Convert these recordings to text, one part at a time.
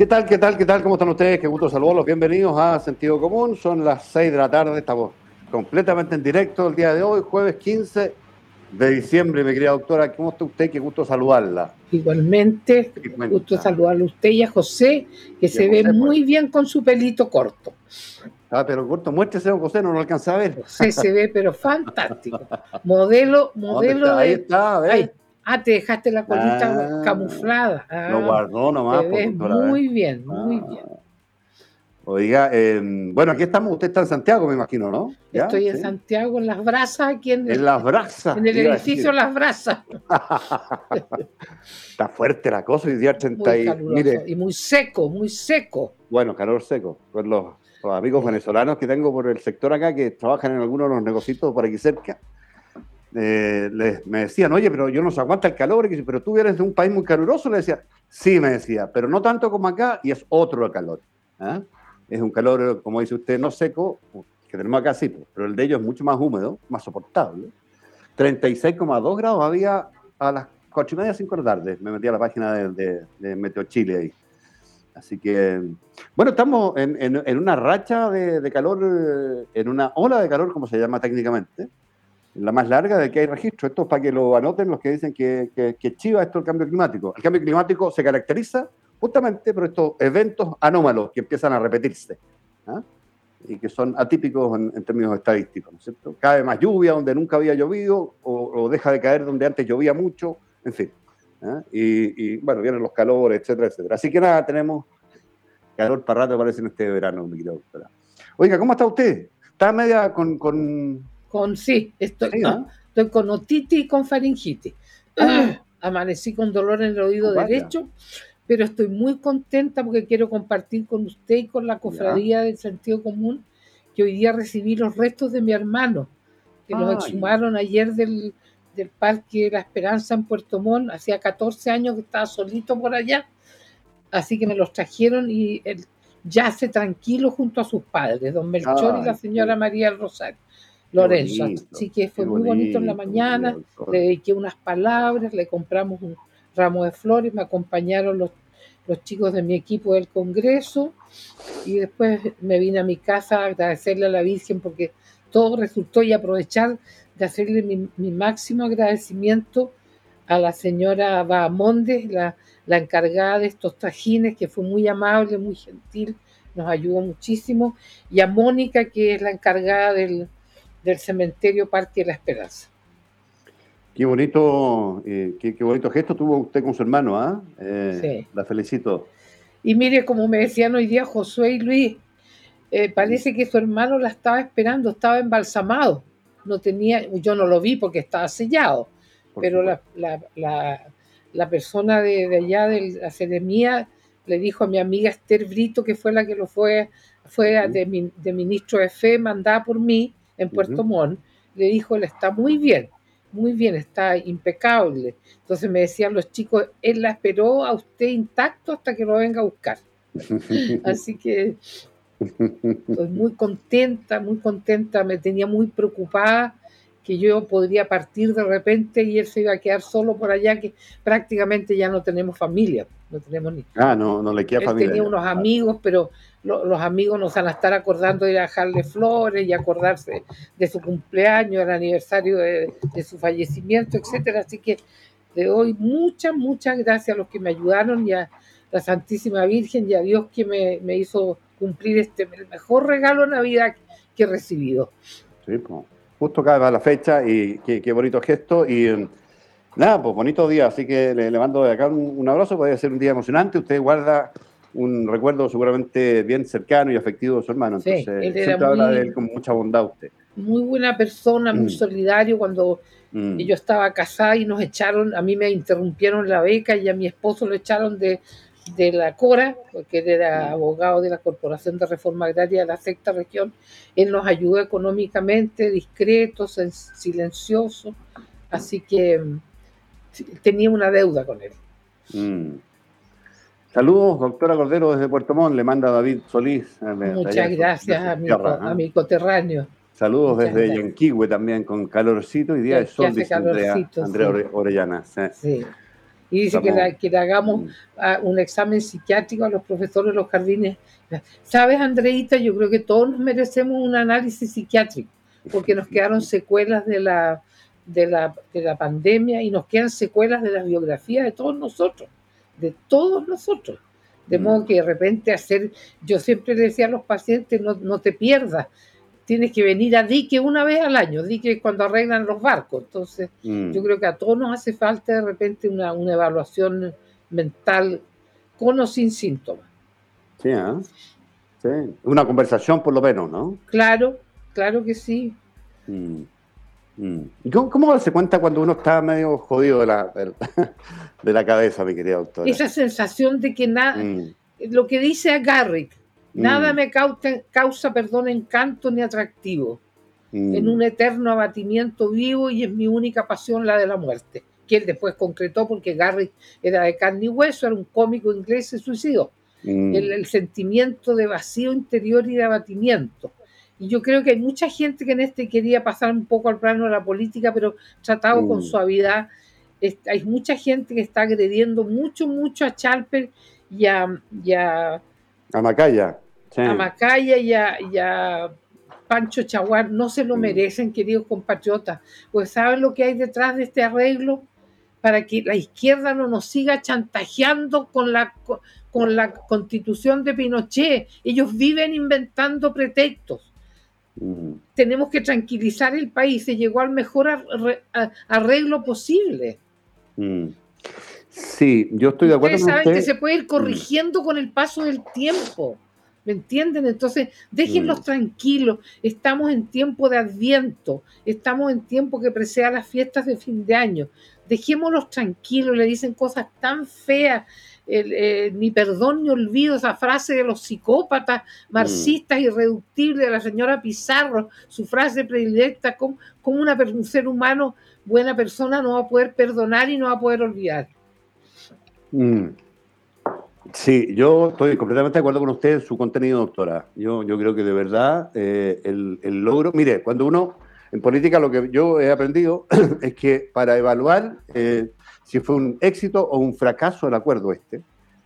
¿Qué tal, qué tal, qué tal? ¿Cómo están ustedes? Qué gusto saludarlos. Bienvenidos a Sentido Común. Son las 6 de la tarde. Estamos completamente en directo el día de hoy, jueves 15 de diciembre. Mi querida doctora, ¿cómo está usted? Qué gusto saludarla. Igualmente, qué gusto saludarle a usted y a José, que se ve muy bien con su pelito corto. Ah, pero corto, muéstrese, José, no lo alcanza a ver. José se ve, pero fantástico. Modelo, modelo Ahí está, a ver. Ah, te dejaste la colita camuflada. Ah, lo guardó nomás. Te muy bien, muy bien. Oiga, em, bueno, aquí estamos. Usted está en Santiago, me imagino, ¿no? Estoy en Santiago, en Las Brasas, aquí en, en Las Brasas. En el edificio Las Brasas. está fuerte la cosa, hoy día 80 y, mire, y muy seco, muy seco. Bueno, calor seco. Con los, los, amigos venezolanos que tengo por el sector acá que trabajan en algunos de los negocios por aquí cerca, eh, me decían, oye, pero yo no se aguanta el calor, pero tú eres de un país muy caluroso, le decía, sí, me decía, pero no tanto como acá y es otro el calor. ¿ah? Es un calor, como dice usted, no seco, que tenemos acá sí, pero el de ellos es mucho más húmedo, más soportable. 36,2 grados había a las 4 y media, 5 de la tarde. Me metí a la página de, de, Meteo Chile ahí. Así que, bueno, estamos en, en, una racha de, de, calor, en una ola de calor, como se llama técnicamente, la más larga de que hay registro. Esto es para que lo anoten los que dicen que, que, chiva esto el cambio climático. El cambio climático se caracteriza justamente por estos eventos anómalos que empiezan a repetirse ¿ah? y que son atípicos en, términos estadísticos, ¿no es cierto? Cae más lluvia donde nunca había llovido o, deja de caer donde antes llovía mucho, en fin. ¿ah? Y, bueno, vienen los calores, etcétera, etcétera. Así que nada, tenemos calor para rato, parece, en este verano, mi querida doctora. Oiga, ¿cómo está usted? ¿Está media con con sí, estoy, estoy con otitis y con faringitis. Ah. Amanecí con dolor en el oído derecho, pero estoy muy contenta porque quiero compartir con usted y con la cofradía del sentido común que hoy día recibí los restos de mi hermano, que los exhumaron ayer del, del Parque La Esperanza en Puerto Montt. Hacía 14 años que estaba solito por allá, así que me los trajeron y él yace tranquilo junto a sus padres, don Melchor y la señora María Rosario. Lorenzo. Así que fue muy bonito en la mañana, le dediqué unas palabras, le compramos un ramo de flores, me acompañaron los, los chicos de mi equipo del Congreso y después me vine a mi casa a agradecerle a la Virgen porque todo resultó y aprovechar de hacerle mi, mi máximo agradecimiento a la señora Bahamondes, la, la encargada de estos trajines, que fue muy amable, muy gentil, nos ayudó muchísimo, y a Mónica, que es la encargada del, del cementerio Parque de la Esperanza. Qué bonito, eh, qué, bonito gesto tuvo usted con su hermano, ¿ah? ¿eh? La felicito. Y mire, como me decían hoy día Josué y Luis, eh, parece que su hermano la estaba esperando, estaba embalsamado. No tenía, yo no lo vi porque estaba sellado, pero la, la, la, persona de, allá de la seremía le dijo a mi amiga Esther Brito, que fue la que lo fue, fue de, de ministro de fe, mandada por mí, en Puerto Montt, le dijo, él está muy bien, muy bien, está impecable. Entonces me decían los chicos, él la esperó a usted intacto hasta que lo venga a buscar. Así que estoy muy contenta, muy contenta, me tenía muy preocupada que yo podría partir de repente y él se iba a quedar solo por allá, que prácticamente ya no tenemos familia, no tenemos ni... Ah, no, no le queda él familia. tenía unos amigos, pero los amigos nos van a estar acordando de ir a dejarle flores y acordarse de su cumpleaños, el aniversario de, de su fallecimiento, etcétera. Así que le doy muchas, muchas gracias a los que me ayudaron y a la Santísima Virgen y a Dios que me, me hizo cumplir este el mejor regalo de Navidad que he recibido. Sí, pues, justo cada la fecha y qué, qué bonito gesto y nada, pues bonito día, así que le, le mando de acá un, un abrazo, puede ser un día emocionante, usted guarda un recuerdo seguramente bien cercano y afectivo de su hermano, Sí, entonces él era siempre habla muy- de él con mucha bondad usted. Muy buena persona, muy Mm. solidario cuando Mm. yo estaba casada y nos echaron, a mí me interrumpieron la beca y a mi esposo lo echaron de, de la Cora, porque él era abogado de la Corporación de Reforma Agraria de la sexta región. Él nos ayudó económicamente, discreto, silencioso, así que mm, tenía una deuda con él. Mm. Saludos, doctora Cordero desde Puerto Montt, le manda David Solís. eh, Muchas gracias a mi, tierra, co- a ¿eh? mi coterráneo. Saludos muchas desde gracias. Yanquihue también, con calorcito y día de sol, dice Andrea, Andrea sí. Ore- Orellana. sí. Sí. Y dice que, la- que le hagamos Mm. a un examen psiquiátrico a los profesores de los jardines. ¿Sabes, Andreita? Yo creo que todos nos merecemos un análisis psiquiátrico, porque nos quedaron secuelas de la, de la, de la pandemia y nos quedan secuelas de las biografías de todos nosotros, de todos nosotros. De Mm. modo que de repente hacer, yo siempre le decía a los pacientes, no, no te pierdas, tienes que venir a Dique una vez al año, Dique cuando arreglan los barcos. Entonces, Mm. yo creo que a todos nos hace falta de repente una, una evaluación mental con o sin síntomas. Sí, ¿ah? Sí. Una conversación por lo menos, ¿no? Claro, claro que sí. Mm. Mm. ¿Y cómo, cómo darse cuenta cuando uno está medio jodido de la, de la cabeza, mi querida doctora? Esa sensación de que nada, lo que dice a Garrick, nada Mm. me causa, causa, perdón, encanto ni atractivo. Mm. En un eterno abatimiento vivo y es mi única pasión la de la muerte. Que él después concretó porque Garrick era de carne y hueso, era un cómico inglés, se suicidó. Mm. el, el sentimiento de vacío interior y de abatimiento. Y yo creo que hay mucha gente que en este quería pasar un poco al plano de la política, pero tratado con suavidad. Es- hay mucha gente que está agrediendo mucho, mucho a Chalper y a, y a, A Macaya. Sí. a Macaya y a, y a Pancho Chaguar. No se lo Mm. merecen, queridos compatriotas. Pues ¿saben lo que hay detrás de este arreglo? Para que la izquierda no nos siga chantajeando con la, con la constitución de Pinochet. Ellos viven inventando pretextos. Mm. Tenemos que tranquilizar el país. Se llegó al mejor arreglo posible. Mm. Sí, yo estoy de acuerdo Ustedes con saben usted. que se puede ir corrigiendo con el paso del tiempo. ¿Me entienden? Entonces, déjenlos Mm. tranquilos. Estamos en tiempo de adviento. Estamos en tiempo que preceda las fiestas de fin de año. Dejémoslos tranquilos. Le dicen cosas tan feas. el, eh, ni perdón ni olvido, esa frase de los psicópatas marxistas irreductibles de la señora Pizarro, su frase predilecta, como, como una, un ser humano, buena persona, no va a poder perdonar y no va a poder olvidar. Mm. Sí, yo estoy completamente de acuerdo con usted en su contenido, doctora. Yo, yo creo que de verdad eh, el, el logro. Mire, cuando uno. En política, lo que yo he aprendido es que para evaluar eh, si fue un éxito o un fracaso el acuerdo este,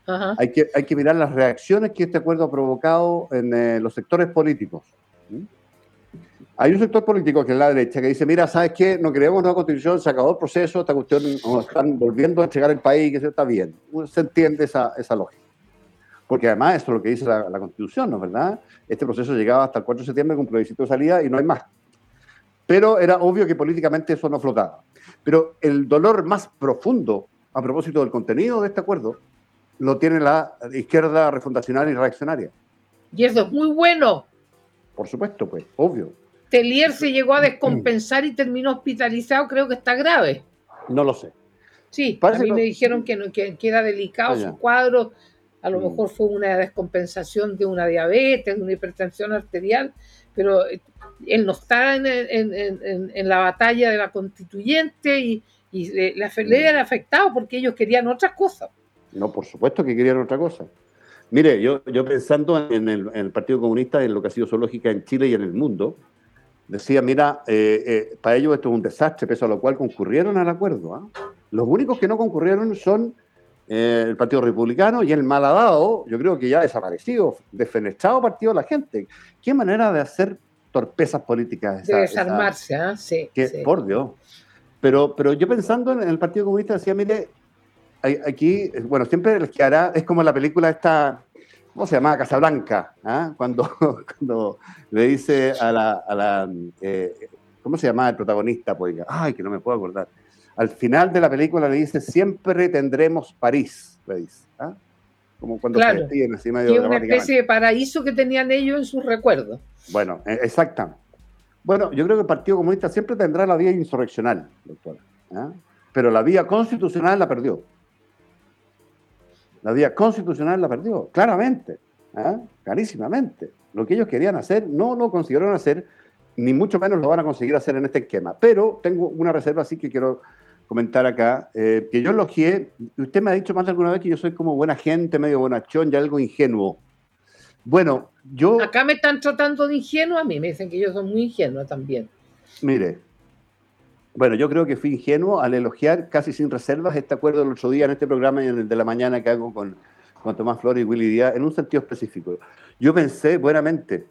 Ajá. hay que, hay que mirar las reacciones que este acuerdo ha provocado en eh, los sectores políticos. ¿Mm? Hay un sector político que es la derecha que dice, mira, ¿sabes qué? No queremos nueva constitución, se acabó el proceso, esta cuestión nos están volviendo a entregar el país, que eso está bien. Se entiende esa, esa lógica. Porque además eso es lo que dice la, la constitución, ¿no es verdad? Este proceso llegaba hasta el 4 de septiembre con plebiscito de salida y no hay más. Pero era obvio que políticamente eso no flotaba. Pero el dolor más profundo a propósito del contenido de este acuerdo lo tiene la izquierda refundacional y reaccionaria. Y eso es muy bueno. Por supuesto, pues, obvio. Telier se llegó a descompensar y terminó hospitalizado, creo que está grave. No lo sé. Sí, Parece a mí que- me dijeron que, no- que, que era delicado su cuadro, a lo Mm. mejor fue una descompensación de una diabetes, de una hipertensión arterial, pero eh, él no está en, en- en- en- en la batalla de la constituyente y, y le, le Mm. afectado porque ellos querían otras cosas. No, por supuesto que querían otra cosa. Mire, yo, yo pensando en el, en el Partido Comunista, en lo que ha sido su lógica en Chile y en el mundo, decía, mira, eh, eh, para ellos esto es un desastre, pese a lo cual concurrieron al acuerdo. ¿ah? Los únicos que no concurrieron son eh, el Partido Republicano y el malhadado, yo creo que ya desaparecido, defenestrado partido de la gente. ¿Qué manera de hacer torpezas políticas? de desarmarse, ¿ah? sí, Por Dios. Pero, pero yo pensando en el Partido Comunista decía, mire, aquí, bueno, siempre les quedará, es como la película esta, ¿cómo se llama? Casablanca, ¿ah? cuando, cuando le dice a la, a la eh, ¿cómo se llama el protagonista? Pues, ay, que no me puedo acordar al final de la película le dice, siempre tendremos París, le dice. ¿ah? Como cuando se despiden así medio una especie de paraíso que tenían ellos en sus recuerdos. Bueno, e, exactamente. Bueno, yo creo que el Partido Comunista siempre tendrá la vía insurreccional, doctora. ¿ah? Pero la vía constitucional la perdió. La vía constitucional la perdió, claramente, ¿ah? clarísimamente. Lo que ellos querían hacer no lo consiguieron hacer, ni mucho menos lo van a conseguir hacer en este esquema. Pero tengo una reserva así que quiero comentar acá, eh, que yo elogié, usted me ha dicho más de alguna vez que yo soy como buena gente, medio bonachón y algo ingenuo. Bueno, yo... Acá me están tratando de ingenuo a mí, me dicen que yo soy muy ingenuo también. Mire, bueno, yo creo que fui ingenuo al elogiar casi sin reservas este acuerdo del otro día en este programa y en el de la mañana que hago con, con Tomás Flores y Willy Díaz, en un sentido específico. Yo pensé buenamente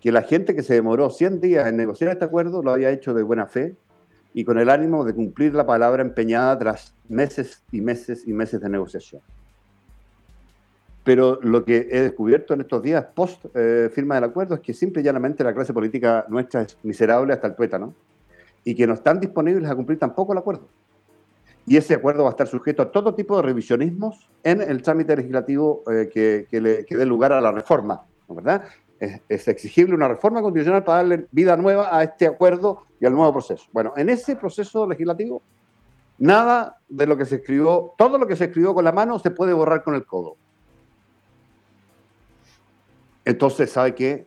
que la gente que se demoró 100 días en negociar este acuerdo lo había hecho de buena fe, y con el ánimo de cumplir la palabra empeñada tras meses y meses y meses de negociación. Pero lo que he descubierto en estos días post eh, firma del acuerdo es que simple y llanamente la clase política nuestra es miserable hasta el tuétano y que no están disponibles a cumplir tampoco el acuerdo. Y ese acuerdo va a estar sujeto a todo tipo de revisionismos en el trámite legislativo eh, que, le, dé lugar a la reforma, ¿verdad? es, exigible una reforma constitucional para darle vida nueva a este acuerdo y al nuevo proceso. Bueno, en ese proceso legislativo, nada de lo que se escribió, todo lo que se escribió con la mano se puede borrar con el codo. Entonces, ¿sabe qué?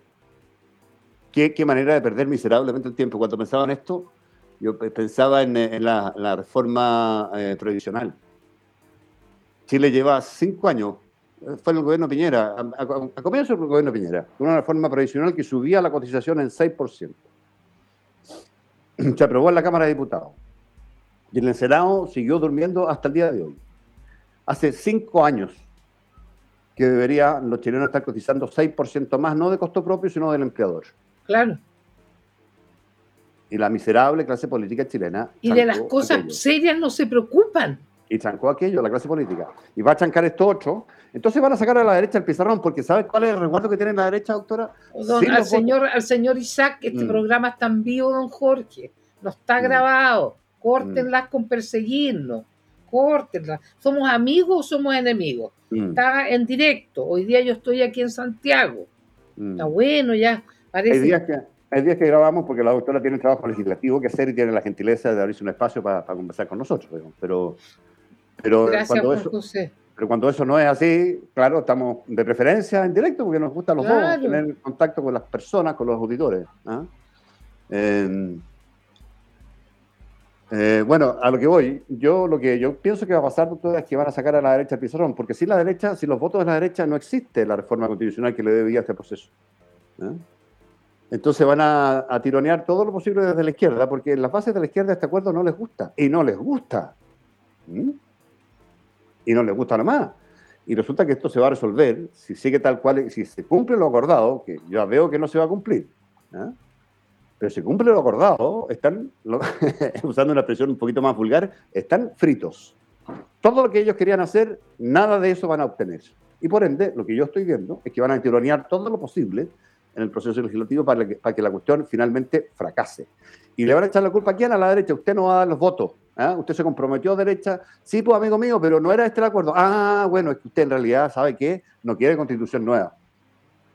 ¿Qué, manera de perder miserablemente el tiempo? Cuando pensaba en esto, yo pensaba en, la, reforma eh, previsional. Chile lleva cinco años fue el gobierno Piñera, a, comienzo del gobierno Piñera, una reforma previsional que subía la cotización en 6%. Se aprobó en la Cámara de Diputados. Y en el Senado siguió durmiendo hasta el día de hoy. Hace cinco años que deberían los chilenos estar cotizando 6% más, no de costo propio, sino del empleador. Claro. Y la miserable clase política chilena. Y de las cosas serias no se preocupan y trancó aquello, la clase política, y va a trancar esto otro, entonces van a sacar a la derecha el pizarrón, porque ¿sabes cuál es el resguardo que tiene la derecha, doctora? al, señor, al señor Isaac, este mm. programa está en vivo, don Jorge, no está mm. grabado, córtenlas mm. con perseguirnos, córtenlas. ¿Somos amigos o somos enemigos? Está en directo, hoy día yo estoy aquí en Santiago, está bueno ya, parece... Hay días que... Hay días que grabamos porque la doctora tiene trabajo legislativo que hacer y tiene la gentileza de abrirse un espacio para, conversar con nosotros. Pero, pero cuando eso, pero cuando eso no es así, claro, estamos de preferencia en directo porque nos gusta a los dos tener contacto con las personas, con los auditores. ¿ah? Em, eh, bueno, a lo que voy, yo lo que yo pienso que va a pasar, doctor, es que van a sacar a la derecha el pizarrón, porque si la derecha, si los votos de la derecha no existe la reforma constitucional que le debía a este proceso. ¿ah? Entonces van a, tironear todo lo posible desde la izquierda, porque en las bases de la izquierda este acuerdo no les gusta, y no les gusta. ¿Mm? y no les gusta nada más. Y resulta que esto se va a resolver si sigue tal cual, si se cumple lo acordado, que yo veo que no se va a cumplir. ¿ah? Pero si cumple lo acordado, están, usando una expresión un poquito más vulgar, están fritos. Todo lo que ellos querían hacer, nada de eso van a obtener. Y por ende, lo que yo estoy viendo es que van a tironear todo lo posible en el proceso legislativo para que, para que la cuestión finalmente fracase. Y le van a echar la culpa a quién? A la derecha. Usted no va a dar los votos. ¿ah? Usted se comprometió derecha. Sí, pues amigo mío, pero no era este el acuerdo. Ah, bueno, es que usted en realidad sabe que no quiere constitución nueva.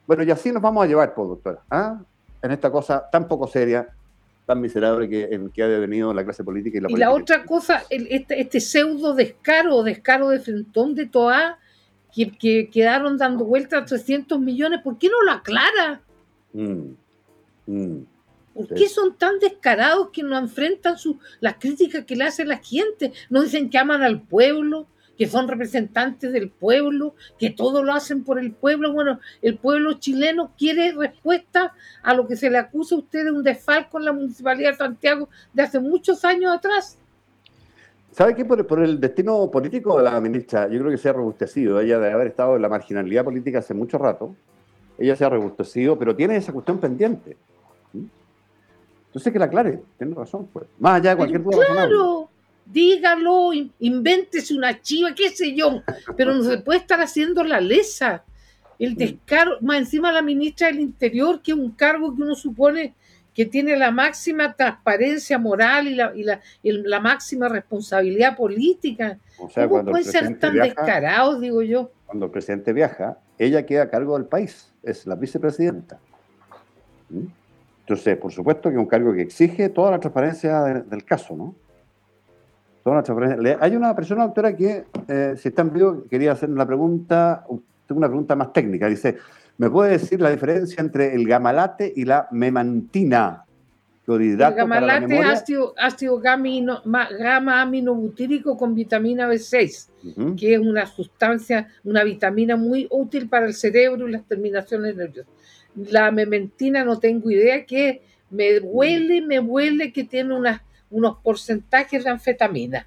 Bueno, y así nos vamos a llevar, pues, doctora. ¿ah? En esta cosa tan poco seria, tan miserable que, en que ha devenido la clase política y la Y la otra cosa, este, este, pseudo descaro, descaro de Frentón de Toa, que, quedaron dando vueltas a 300 millones, ¿por qué no lo aclara? Mm, mm. ¿Por qué son tan descarados que no enfrentan las críticas que le hace la gente? No dicen que aman al pueblo, que son representantes del pueblo, que todo lo hacen por el pueblo. Bueno, el pueblo chileno quiere respuesta a lo que se le acusa a usted de un desfalco en la Municipalidad de Santiago de hace muchos años atrás. ¿Sabe qué? Por, por, el destino político de la ministra, yo creo que se ha robustecido. Ella de haber estado en la marginalidad política hace mucho rato, ella se ha robustecido, pero tiene esa cuestión pendiente. Entonces que la aclare, tiene razón, pues. Más allá de cualquier duda Claro, dígalo, invéntese una chiva, qué sé yo, pero no se puede estar haciendo la lesa. El descaro, más encima la ministra del Interior, que es un cargo que uno supone que tiene la máxima transparencia moral y la, y la, la máxima responsabilidad política. O sea, ¿Cómo pueden ser tan descarados, digo yo? Cuando el presidente viaja, ella queda a cargo del país, es la vicepresidenta. ¿Mm? Entonces, por supuesto que es un cargo que exige toda la transparencia del caso, ¿no? Toda la transparencia. Hay una persona, doctora, que, eh, si está en vivo, quería hacer una pregunta, una pregunta más técnica. Dice, ¿Me puede decir la diferencia entre el gamalate y la memantina? El gamalate es ácido, ácido gamma aminobutírico con vitamina B6, que es una sustancia, una vitamina muy útil para el cerebro y las terminaciones nerviosas. La mementina no tengo idea que me huele, me huele que tiene unos porcentajes de anfetamina.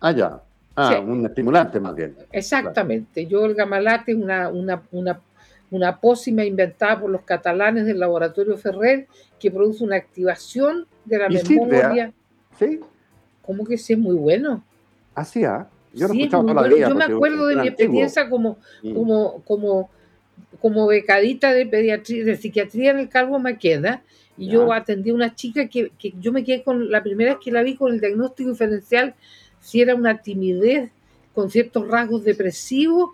Ah, ya. Ah, un estimulante más bien. Exactamente. Yo el gamalate es una, una, una una pócima inventada por los catalanes del laboratorio Ferrer que produce una activación de la memoria. Sí. ¿Cómo que sí es muy bueno? Así, ¿ah? Yo no toda la Yo me acuerdo de mi experiencia como, como, como, como becadita de pediatría, de psiquiatría en el Cargo Maqueda, y yo atendí a una chica que, que yo me quedé con, la primera vez que la vi con el diagnóstico diferencial, si era una timidez con ciertos rasgos depresivos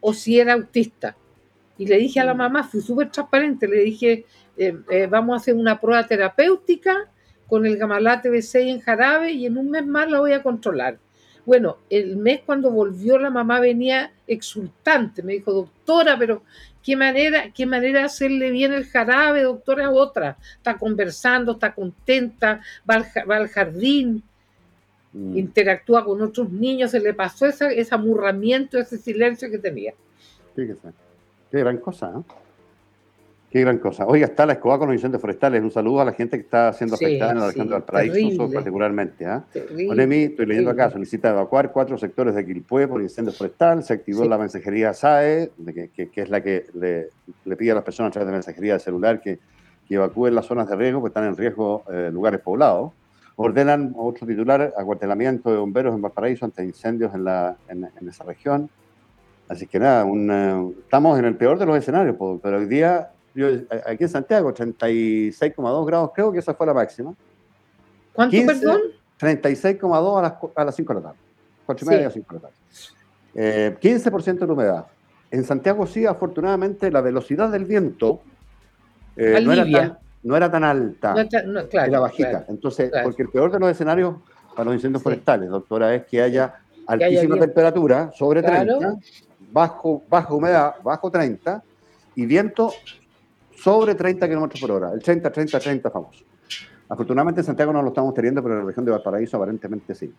o si era autista y le dije a la mm. mamá, fui súper transparente, le dije, eh, eh, vamos a hacer una prueba terapéutica con el gamalate B6 en jarabe y en un mes más la voy a controlar. Bueno, el mes cuando volvió la mamá venía exultante, me dijo, doctora, pero qué manera, qué manera de hacerle bien el jarabe, doctora, otra. Está conversando, está contenta, va al, jardín, mm. interactúa con otros niños, se le pasó ese amurramiento, ese silencio que tenía. Qué gran cosa, ¿eh? Qué gran cosa. Oiga, está la escoba con los incendios forestales. Un saludo a la gente que está siendo afectada en la región del Paraíso, particularmente. ¿eh? estoy leyendo acá, solicita evacuar cuatro sectores de Quilpué por incendio forestal. Se activó la mensajería SAE, que, es la que le, pide a las personas a través de mensajería de celular que, evacúen las zonas de riesgo, que están en riesgo eh, lugares poblados. Ordenan otro titular, acuartelamiento de bomberos en Valparaíso ante incendios en, la, en esa región. Así que nada, estamos en el peor de los escenarios, pero hoy día, yo, aquí en Santiago, 36,2 grados, creo que esa fue la máxima. ¿Cuánto, perdón? 36,2 a las, a las 5 de la tarde. 4 y media a 5 de la tarde. Eh, 15% de humedad. En Santiago sí, afortunadamente, la velocidad del viento eh, no, era tan, no, era tan, alta, no, claro, era bajita. Entonces, porque el peor de los escenarios para los incendios forestales, doctora, es que haya altísima temperatura, sobre 30, bajo, baja humedad, bajo 30, y viento sobre 30 kilómetros por hora, el 30, 30, 30 famoso. Afortunadamente en Santiago no lo estamos teniendo, pero en la región de Valparaíso aparentemente sí.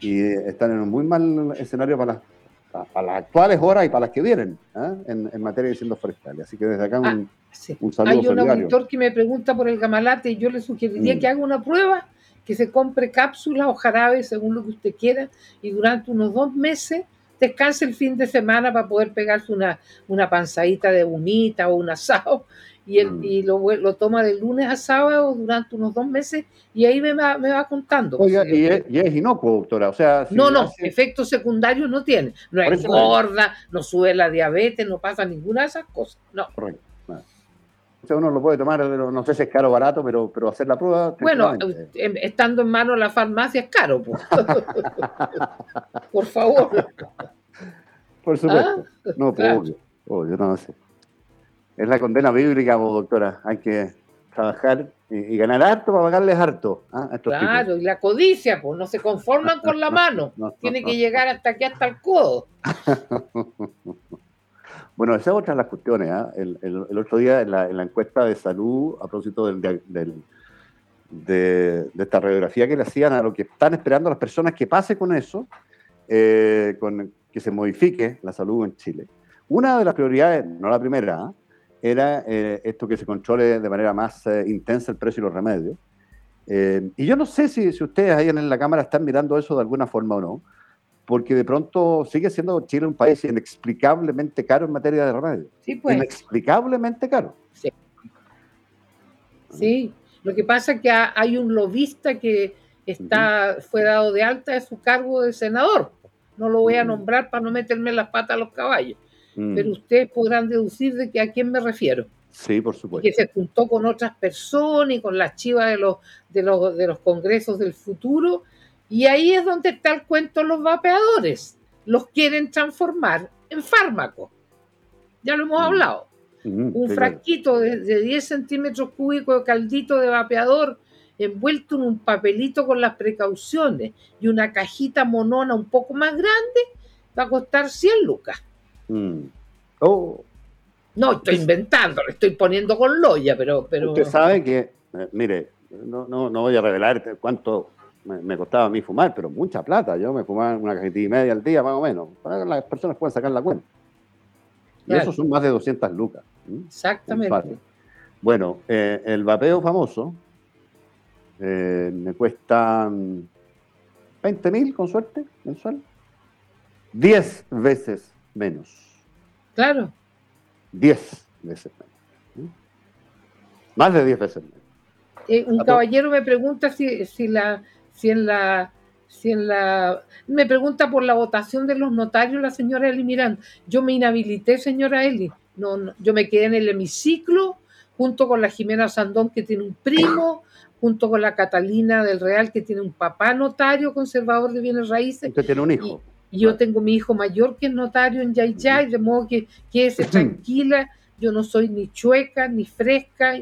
Y están en un muy mal escenario para las, para las actuales horas y para las que vienen ¿eh? en, materia de incendios forestales. Así que desde acá un, ah, un saludo Hay un auditor que me pregunta por el gamalate y yo le sugeriría mm. que haga una prueba, que se compre cápsulas o jarabes según lo que usted quiera y durante unos dos meses descanse el fin de semana para poder pegarse una, una panzadita de humita o un asado y, el, mm. y lo, lo, toma de lunes a sábado durante unos dos meses y ahí me va, me va contando. Oiga, y, es, y, es, inocuo, doctora. O sea, no, no, efectos secundarios no tiene. No es gorda, no sube la diabetes, no pasa ninguna de esas cosas. No. Correcto. O sea, uno lo puede tomar, no sé si es caro o barato, pero, pero hacer la prueba. Bueno, em, estando en manos de la farmacia es caro, pues. por favor. Por supuesto. Ah, no, pues, obvio, obvio, no sé. Es la condena bíblica, pues, doctora. Hay que trabajar y, ganar harto para pagarles harto. ¿ah? claro, y la codicia, pues no se conforman con la mano. Tiene que llegar hasta aquí, hasta el codo. Bueno, esa es otra de las cuestiones. ¿ah? El, el, otro día en la, encuesta de salud, a propósito del, de, esta radiografía que le hacían a lo que están esperando las personas que pase con eso, eh, con que se modifique la salud en Chile. Una de las prioridades, no la primera, ¿ah? era eh, esto que se controle de manera más eh, intensa el precio y los remedios. y yo no sé si, si, ustedes ahí en la Cámara están mirando eso de alguna forma o no, porque de pronto sigue siendo Chile un país inexplicablemente caro en materia de remedios. Sí, pues. Inexplicablemente caro. Sí. Sí, lo que pasa es que hay un lobista que está, fue dado de alta de su cargo de senador. No lo voy a nombrar para no meterme las patas a los caballos. Mm. Pero ustedes podrán deducir de que a quién me refiero. Sí, por supuesto. Que se juntó con otras personas y con las chivas de los, de los, de los congresos del futuro. Y ahí es donde está el cuento de los vapeadores. Los quieren transformar en fármacos. Ya lo hemos mm. hablado. un frasquito de, de, 10 centímetros cúbicos de caldito de vapeador envuelto en un papelito con las precauciones y una cajita monona un poco más grande, va a costar 100 lucas. Mm. Oh. No, estoy inventando, le estoy poniendo con loya, pero... pero... Usted sabe que, eh, mire, no, no, no, voy a revelar cuánto me, costaba a mí fumar, pero mucha plata. Yo me fumaba una cajetilla y media al día, más o menos. Para las personas pueden sacar la cuenta. Y eso son más de 200 lucas. Exactamente. Bueno, eh, el vapeo famoso, eh, me cuestan 20 mil con suerte mensual. 10 veces menos. Claro. 10 veces menos. Más de 10 veces menos. Eh, un caballero me pregunta si, si, la, si en la si en la me pregunta por la votación de los notarios la señora Eli Miranda. Yo me inhabilité, señora Eli. No, yo me quedé en el hemiciclo junto con la Jimena Sandón que tiene un primo, junto con la Catalina del Real, que tiene un papá notario conservador de bienes raíces. Usted tiene un hijo. Y, yo tengo mi hijo mayor que es notario en Yayay, de modo que quédese tranquila. Yo no soy ni chueca ni fresca.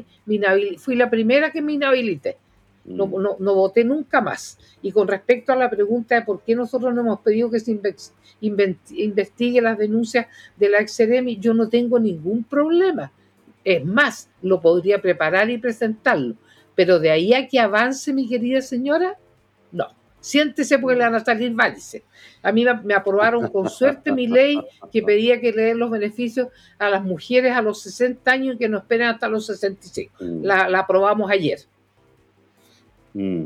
fui la primera que me inhabilité. No, mm. no, no, voté nunca más. Y con respecto a la pregunta de por qué nosotros no hemos pedido que se investigue las denuncias de la ex yo no tengo ningún problema. Es más, lo podría preparar y presentarlo. Pero de ahí a que avance, mi querida señora, no. Siéntese porque le van a salir válise. A mí me aprobaron con suerte mi ley que pedía que le den los beneficios a las mujeres a los 60 años y que no esperen hasta los 65. Mm. La, la aprobamos ayer. Mm.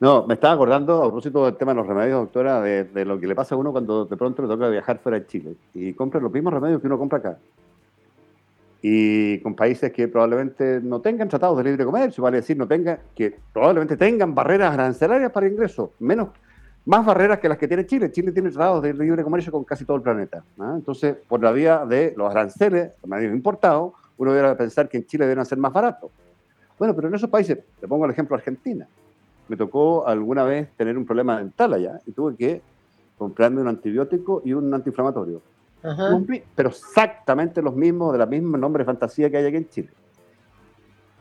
No, me estaba acordando, a propósito del tema de los remedios, doctora, de, lo que le pasa a uno cuando de pronto le toca viajar fuera de Chile y compra los mismos remedios que uno compra acá y con países que probablemente no tengan tratados de libre comercio, vale decir, no tengan, que probablemente tengan barreras arancelarias para ingreso, menos, más barreras que las que tiene Chile. Chile tiene tratados de libre comercio con casi todo el planeta. Entonces, por la vía de los aranceles, medios importados, uno debe pensar que en Chile deben ser más baratos. Bueno, pero en esos países, le pongo el ejemplo Argentina, me tocó alguna vez tener un problema dental allá y tuve que comprarme un antibiótico y un antiinflamatorio pero exactamente los mismos, de la misma nombre de fantasía que hay aquí en Chile.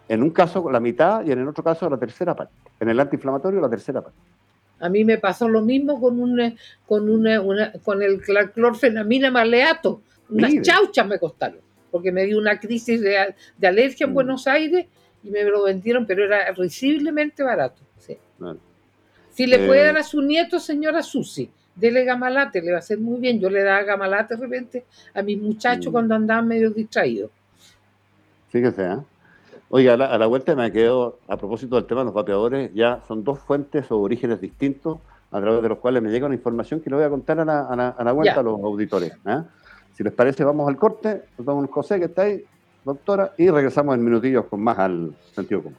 En un caso la mitad y en el otro caso la tercera parte. En el antiinflamatorio la tercera parte. A mí me pasó lo mismo con una, con una, con el clorfenamina maleato. Unas chauchas me costaron, porque me dio una crisis de, alergia en mm. Buenos Aires y me lo vendieron, pero era risiblemente barato. Si le puede eh, dar a su nieto, señora Susi, dele gamalate, le va a hacer muy bien. Yo le daba gamalate de repente a mis muchachos mm. cuando andaban medio distraídos. Fíjese, ¿eh? Oiga, a la, vuelta me quedo, a propósito del tema de los vapeadores, ya son dos fuentes o orígenes distintos a través de los cuales me llega una información que le voy a contar a la, vuelta a los auditores. ¿eh? Si les parece, vamos al corte, nos damos un José que está ahí, doctora, y regresamos en minutillos con más al sentido común.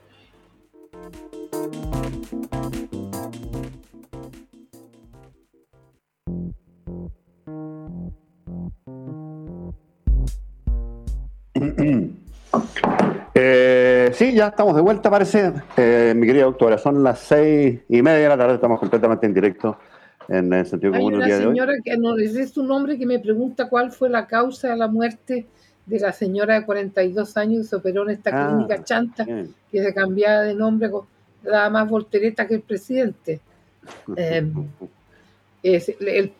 Sí, ya estamos de vuelta, parece. Eh, mi querida doctora, son las seis y media de la tarde, estamos completamente en directo en el sentido común. Hay una señora que no dice su nombre que me pregunta cuál fue la causa de la muerte de la señora de 42 años que se operó en esta ah, clínica chanta, que se cambiaba de nombre, daba más voltereta que el presidente. Eh,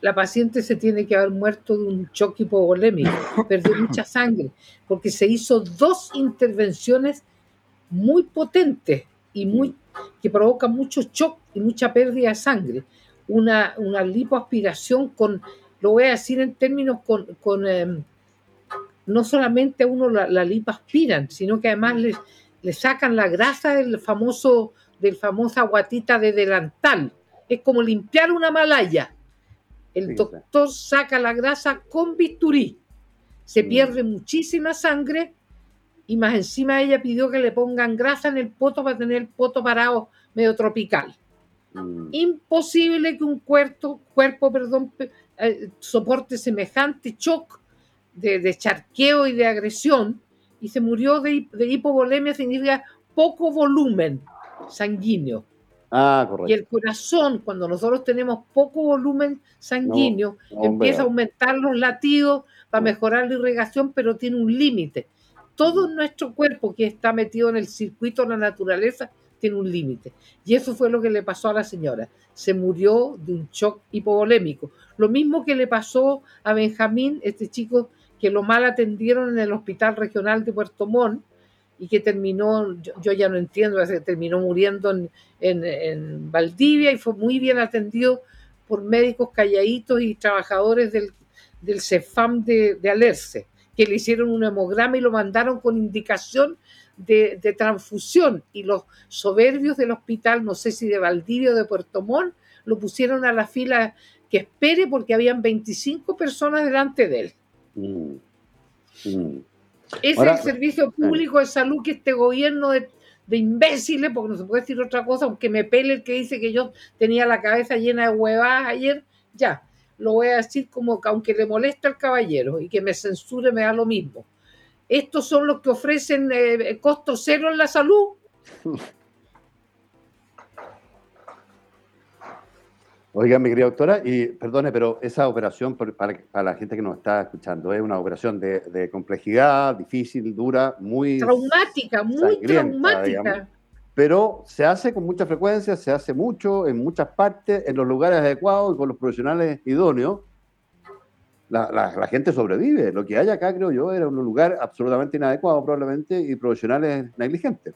la paciente se tiene que haber muerto de un choque hipovolémico, perdió mucha sangre, porque se hizo dos intervenciones muy potentes y muy que provocan mucho shock y mucha pérdida de sangre. una, una lipoaspiración con, lo voy a decir en términos con, con em, no solamente a uno la, la lipoaspiran, sino que además le, le sacan la grasa del famoso, del famosa guatita de delantal. Es como limpiar una malaya. El doctor saca la grasa con bisturí. Se mm. pierde muchísima sangre y más encima ella pidió que le pongan grasa en el poto para tener el poto parado medio tropical. Mm. Imposible que un cuerpo, cuerpo perdón, eh, soporte semejante shock de, charqueo y de agresión y se murió de, de hipovolemia, significa poco volumen sanguíneo. Ah, correcto. Y el corazón, cuando nosotros tenemos poco volumen sanguíneo, empieza a aumentar los latidos para mejorar la irrigación, pero tiene un límite. Todo nuestro cuerpo que está metido en el circuito de la naturaleza tiene un límite. Y eso fue lo que le pasó a la señora. Se murió de un shock hipovolémico. Lo mismo que le pasó a Benjamín, este chico que lo mal atendieron en el Hospital Regional de Puerto Montt y que terminó, yo, ya no entiendo, terminó muriendo en, en, Valdivia y fue muy bien atendido por médicos calladitos y trabajadores del, del CEFAM de, de Alerce, que le hicieron un hemograma y lo mandaron con indicación de, de, transfusión y los soberbios del hospital, no sé si de Valdivia o de Puerto Montt, lo pusieron a la fila que espere porque habían 25 personas delante de él. Mm. Mm. Es el servicio público de salud que este gobierno de, imbéciles, porque no se puede decir otra cosa, aunque me pele el que dice que yo tenía la cabeza llena de huevadas ayer, ya, lo voy a decir como que aunque le molesta al caballero y que me censure me da lo mismo. Estos son los que ofrecen eh, costo cero en la salud. Oiga, mi querida doctora, y perdone, pero esa operación, para, la gente que nos está escuchando, es una operación de, complejidad, difícil, dura, muy... Traumática, muy traumática. Pero se hace con mucha frecuencia, se hace mucho, en muchas partes, en los lugares adecuados y con los profesionales idóneos. La, la, gente sobrevive. Lo que hay acá, creo yo, era un lugar absolutamente inadecuado probablemente y profesionales negligentes.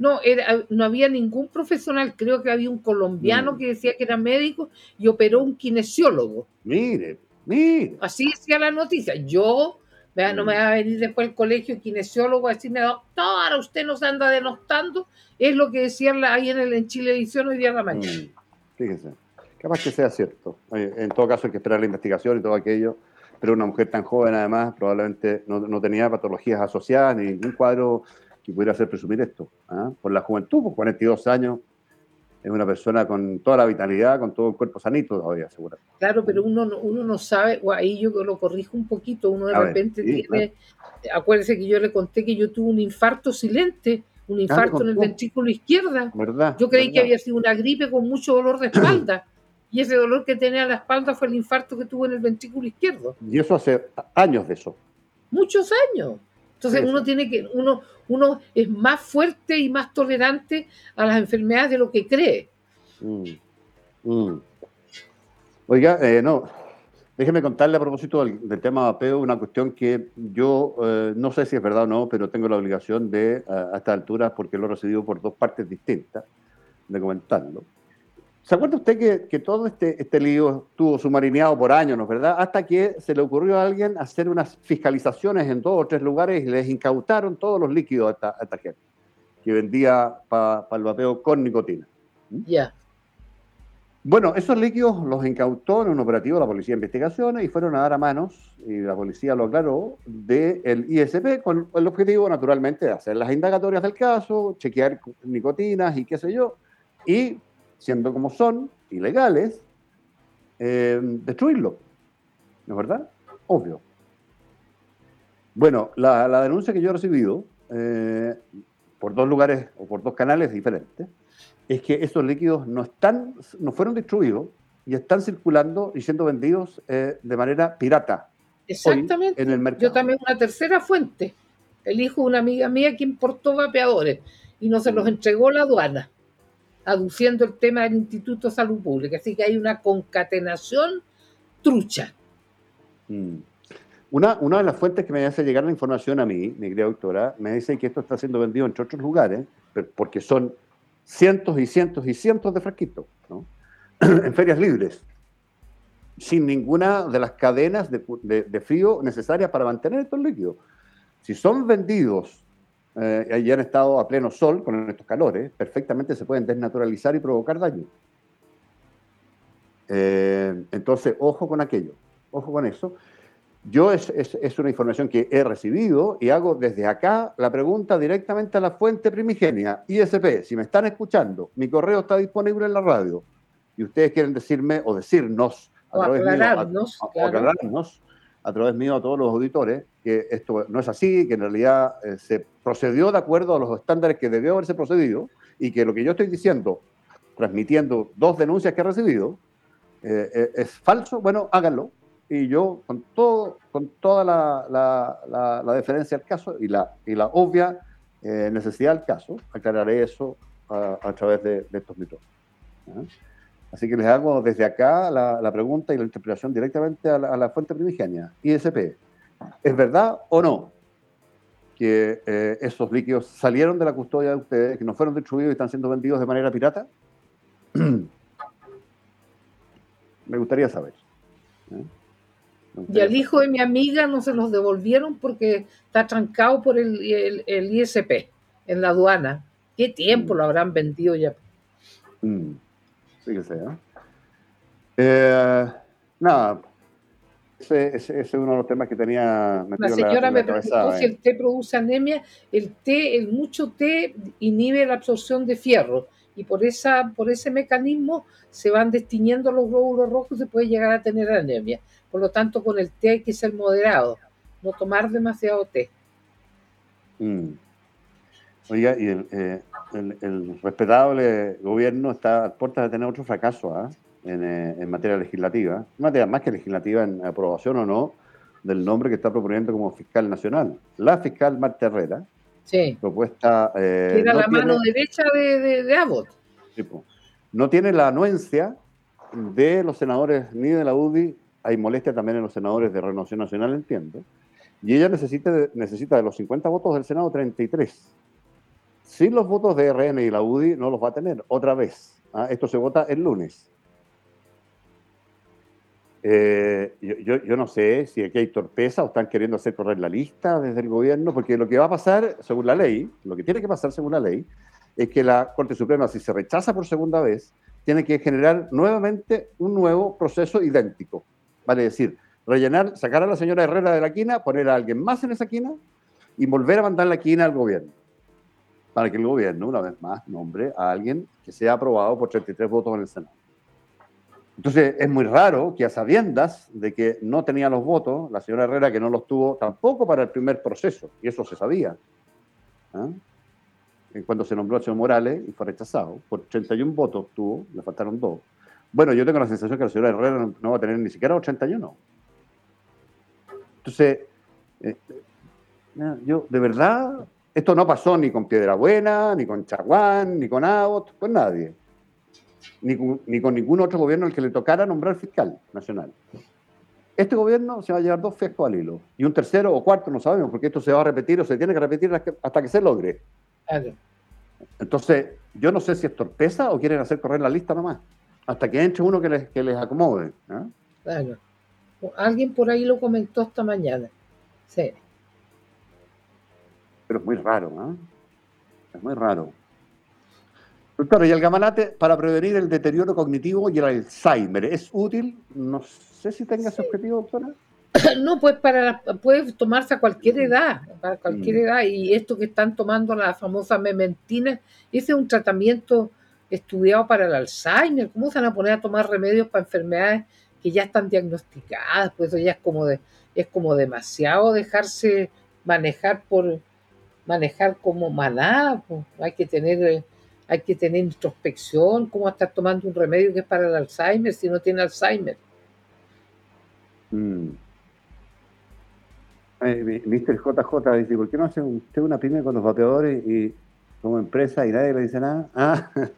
No, era, no había ningún profesional, creo que había un colombiano mm. que decía que era médico y operó un kinesiólogo. Mire, mire. Así decía la noticia. Yo, vea, no me mm. va a venir después el colegio kinesiólogo a decirme, doctora, usted nos anda denostando. Es lo que decían ahí en, el, en Chilevisión hoy día en la mañana. Mm. Fíjese, capaz que sea cierto. En todo caso hay que esperar la investigación y todo aquello pero una mujer tan joven además probablemente no, no tenía patologías asociadas ni ningún cuadro que pudiera hacer presumir esto. ¿ah? Por la juventud, por 42 años, es una persona con toda la vitalidad, con todo el cuerpo sanito todavía, seguramente. Claro, pero uno, uno no sabe, o ahí yo lo corrijo un poquito, uno de repente tiene, acuérdese que yo le conté que yo tuve un infarto silente, un ah, infarto en el ventrículo izquierda. ¿verdad? Yo creí que había sido una gripe con mucho dolor de espalda. y ese dolor que tenía en la espalda fue el infarto que tuve en el ventrículo izquierdo. Y eso hace años de eso. Muchos años. Entonces uno tiene que, uno, uno es más fuerte y más tolerante a las enfermedades de lo que cree. Mm, mm. Oiga, eh, no, déjeme contarle a propósito del, tema de apeo una cuestión que yo eh, no sé si es verdad o no, pero tengo la obligación de, a, a esta altura, porque lo he recibido por dos partes distintas, de comentarlo. ¿Se acuerda usted que, todo este, este lío estuvo submarineado por años, ¿no es verdad? Hasta que se le ocurrió a alguien hacer unas fiscalizaciones en dos o tres lugares y les incautaron todos los líquidos a esta, esta gente que vendía para el vapeo con nicotina. ¿Mm? Ya. Bueno, esos líquidos los incautó en un operativo de la Policía de Investigaciones y fueron a dar a manos, y la policía lo aclaró, del ISP con el objetivo, naturalmente, de hacer las indagatorias del caso, chequear nicotinas y qué sé yo, y siendo como son, ilegales, eh, destruirlo. ¿No es verdad? Obvio. Bueno, la, denuncia que yo he recibido eh, por dos lugares o por dos canales diferentes es que esos líquidos no están, no fueron destruidos y están circulando y siendo vendidos eh, de manera pirata. Exactamente. en el mercado. Yo también una tercera fuente. El hijo de una amiga mía que importó vapeadores y no se los mm. entregó la aduana aduciendo el tema del Instituto de Salud Pública. Así que hay una concatenación trucha. Mm. Una, una de las fuentes que me hace llegar la información a mí, mi querida doctora, me dice que esto está siendo vendido entre otros lugares, porque son cientos y cientos y cientos de frasquitos, ¿no? en ferias libres, sin ninguna de las cadenas de, frío necesarias para mantener estos líquidos. Si son vendidos eh, y han estado a pleno sol con estos calores, perfectamente se pueden desnaturalizar y provocar daño. Eh, entonces, ojo con aquello, ojo con eso. Yo es, es, una información que he recibido y hago desde acá la pregunta directamente a la fuente primigenia, ISP, si me están escuchando, mi correo está disponible en la radio y ustedes quieren decirme o decirnos a través aclararnos, mío, a, aclararnos a través mío a todos los auditores que esto no es así, que en realidad eh, se procedió de acuerdo a los estándares que debió haberse procedido y que lo que yo estoy diciendo, transmitiendo dos denuncias que he recibido, eh, eh, es falso, bueno, háganlo, y yo con todo con toda la, la, la, deferencia al caso y la, y la obvia eh, necesidad del caso, aclararé eso a, través de, estos mitos. Así que les hago desde acá la, pregunta y la interpretación directamente a la, fuente primigenia. ISP, ¿es verdad o no que eh, esos líquidos salieron de la custodia de ustedes, que no fueron distribuidos y están siendo vendidos de manera pirata? Me gustaría saber. ¿eh? Y al hijo de mi amiga no se los devolvieron porque está trancado por el, ISP en la aduana. ¿Qué tiempo mm. lo habrán vendido ya? Mm. Sí que sea. Eh, nada, ese, es uno de los temas que tenía. La señora me preguntó si el té produce anemia. El té, el mucho té inhibe la absorción de fierro y por, esa, por ese mecanismo se van destiñendo los glóbulos rojos y se puede llegar a tener anemia. Por lo tanto, con el té hay que ser moderado, no tomar demasiado té. Mm. Oiga, y eh, el, respetable gobierno está a puertas de tener otro fracaso ¿ah? eh, en, materia legislativa, en materia más que legislativa, en aprobación o no del nombre que está proponiendo como fiscal nacional. La fiscal Marta Herrera, sí. propuesta... Eh, era la mano derecha de, de, Abbott. no tiene la anuencia de los senadores ni de la UDI hay molestia también en los senadores de Renovación Nacional, entiendo. Y ella necesita, necesita de los 50 votos del Senado 33. Sin los votos de RN y la UDI no los va a tener otra vez. ¿ah? Esto se vota el lunes. Eh, yo, yo, no sé si aquí hay torpeza o están queriendo hacer correr la lista desde el gobierno, porque lo que va a pasar, según la ley, lo que tiene que pasar según la ley, es que la Corte Suprema, si se rechaza por segunda vez, tiene que generar nuevamente un nuevo proceso idéntico. Vale decir, rellenar, sacar a la señora Herrera de la quina, poner a alguien más en esa quina y volver a mandar la quina al gobierno. Para que el gobierno, una vez más, nombre a alguien que sea aprobado por 33 votos en el Senado. Entonces, es muy raro que a sabiendas de que no tenía los votos, la señora Herrera que no los tuvo tampoco para el primer proceso, y eso se sabía. ¿ah? Cuando se nombró a señor Morales y fue rechazado, por 31 votos tuvo, le faltaron dos bueno, yo tengo la sensación que la señora Herrera no, va a tener ni siquiera 81. Entonces, eh, eh, yo, de verdad, esto no pasó ni con Piedra Buena, ni con Chaguán, ni con Abbott, con nadie. Ni con, ni con ningún otro gobierno al que le tocara nombrar fiscal nacional. Este gobierno se va a llevar dos fiescos al hilo. Y un tercero o cuarto no sabemos, porque esto se va a repetir o se tiene que repetir hasta que se logre. Entonces, yo no sé si es torpeza o quieren hacer correr la lista nomás hasta que entre uno que les, que les acomode. Claro. Alguien por ahí lo comentó esta mañana. Sí. Pero es muy raro, ¿no? Es muy raro. Doctor, ¿y el gamalate para prevenir el deterioro cognitivo y el Alzheimer es útil? No sé si tenga ese objetivo, doctora. No, pues para puede tomarse a cualquier edad, para cualquier mm. edad. Y esto que están tomando la famosa mementina, ese es un tratamiento estudiado para el Alzheimer, ¿cómo se van a poner a tomar remedios para enfermedades que ya están diagnosticadas? Pues eso ya es como de, es como demasiado dejarse manejar por manejar como manada, pues. hay que tener hay que tener introspección, cómo estar tomando un remedio que es para el Alzheimer si no tiene Alzheimer. Mm. Eh. JJ dice, ¿por qué no hace usted una pyme con los vapeadores y como empresa y nadie le dice nada.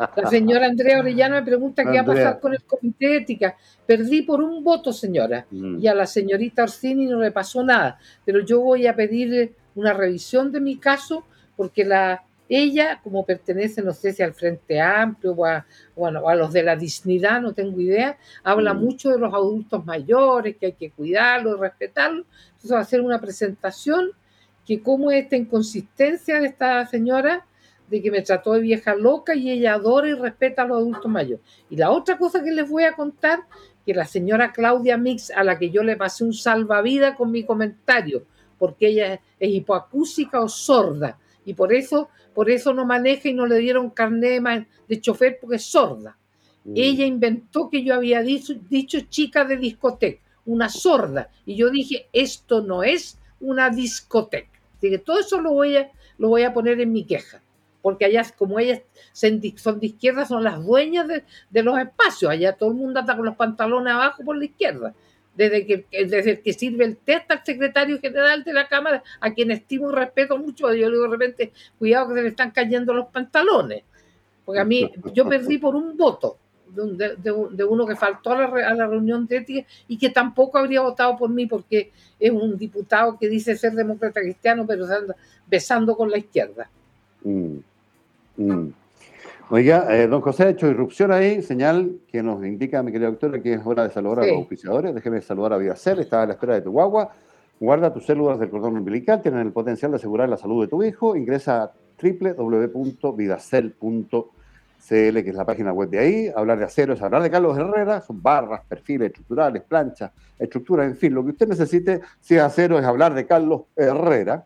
Ah, la señora Andrea Orellana me pregunta qué va a pasar con el comité de ética. Perdí por un voto, señora, mm. y a la señorita Orsini no le pasó nada. Pero yo voy a pedir una revisión de mi caso porque la, Ella, como pertenece, no sé si al Frente Amplio o a, bueno, a los de la dignidad, no tengo idea, habla mm. mucho de los adultos mayores, que hay que cuidarlos, respetarlos. Entonces va a hacer una presentación que cómo esta inconsistencia de esta señora de que me trató de vieja loca y ella adora y respeta a los adultos mayores. Y la otra cosa que les voy a contar, que la señora Claudia Mix, a la que yo le pasé un salvavidas con mi comentario, porque ella es hipoacúsica o sorda, y por eso, por eso no maneja y no le dieron carnet de chofer porque es sorda. Mm. Ella inventó que yo había dicho, dicho chica de discoteca, una sorda, y yo dije, esto no es una discoteca. Así que todo eso lo voy a, lo voy a poner en mi queja porque allá, como ellas son de izquierda, son las dueñas de, los espacios. Allá todo el mundo anda con los pantalones abajo por la izquierda. Desde que, desde que sirve el test al secretario general de la Cámara, a quien estimo y respeto mucho, yo le digo de repente, cuidado que se le están cayendo los pantalones. Porque a mí, yo perdí por un voto de, uno que faltó a la, reunión de ética y que tampoco habría votado por mí porque es un diputado que dice ser demócrata cristiano, pero anda besando con la izquierda. Mm. Mm. Oiga, eh, don José ha hecho irrupción ahí, señal que nos indica, mi querida doctora, que es hora de saludar a los auspiciadores. Déjeme saludar a Vidacel, está a la espera de tu guagua. Guarda tus células del cordón umbilical, tienen el potencial de asegurar la salud de tu hijo. Ingresa a www.vidacel.cl, que es la página web de ahí. Hablar de acero es hablar de Carlos Herrera, son barras, perfiles estructurales, planchas, estructuras, en fin, lo que usted necesite, si es acero, es hablar de Carlos Herrera.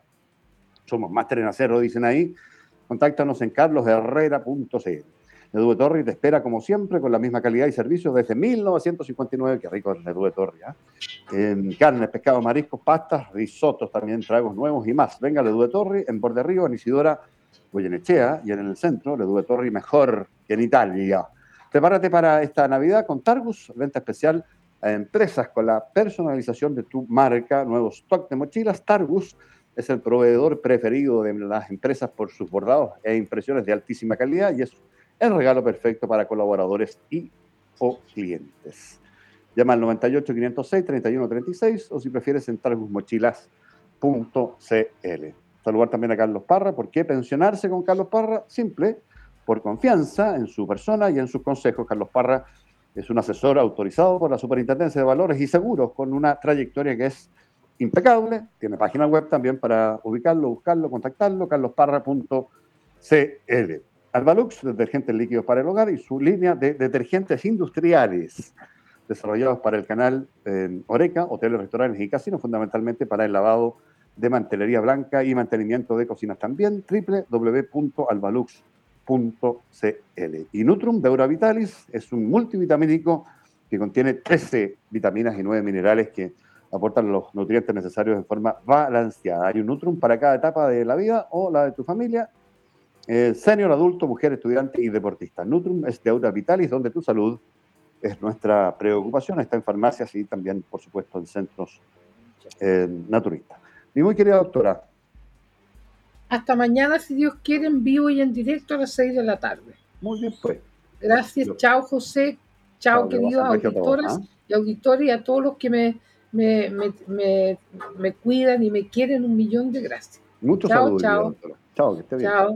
Somos máster en acero, dicen ahí Contáctanos en carlosherrera.cl. Nedue Torri te espera como siempre con la misma calidad y servicio desde 1959. Qué rico es Nedue Torri. ¿eh? carnes, pescado, mariscos, pastas, risotos, también tragos nuevos y más. Venga Nedue Torri en Borde Río, en Isidora, Goyenechea y en el centro. Nedue Torri mejor que en Italia. Prepárate para esta Navidad con Targus, venta especial a empresas con la personalización de tu marca, nuevo stock de mochilas. Targus es el proveedor preferido de las empresas por sus bordados e impresiones de altísima calidad y es el regalo perfecto para colaboradores y o clientes. Llama al 98 506 3136 o si prefieres en targusmochilas.cl. Saludar también a Carlos Parra. ¿Por qué pensionarse con Carlos Parra? Simple, por confianza en su persona y en sus consejos. Carlos Parra es un asesor autorizado por la Superintendencia de Valores y Seguros con una trayectoria que es impecable. Tiene página web también para ubicarlo, buscarlo, contactarlo, carlosparra.cl. Albalux, detergentes líquidos para el hogar y su línea de detergentes industriales desarrollados para el canal Oreca, hoteles, restaurantes y casinos, fundamentalmente para el lavado de mantelería blanca y mantenimiento de cocinas también, www.albalux.cl. Y Nutrum de Euravitalis es un multivitamínico que contiene 13 vitaminas y 9 minerales que aportan los nutrientes necesarios en forma balanceada. Hay un Nutrum para cada etapa de la vida o la de tu familia. Eh, senior, adulto, mujer, estudiante y deportista. Nutrum es de Aura Vitalis, donde tu salud es nuestra preocupación. Está en farmacias y también, por supuesto, en centros eh, naturistas. Mi muy querida doctora. Hasta mañana, si Dios quiere, en vivo y en directo a las 6 de la tarde. Muy bien, pues. Gracias. Chao, José. Chao, queridos auditores ¿ah? y auditores y a todos los que me me, me, me, cuidan y me quieren un millón de gracias. Muchos chao, saludos. Chao, chao. que esté bien. Chao.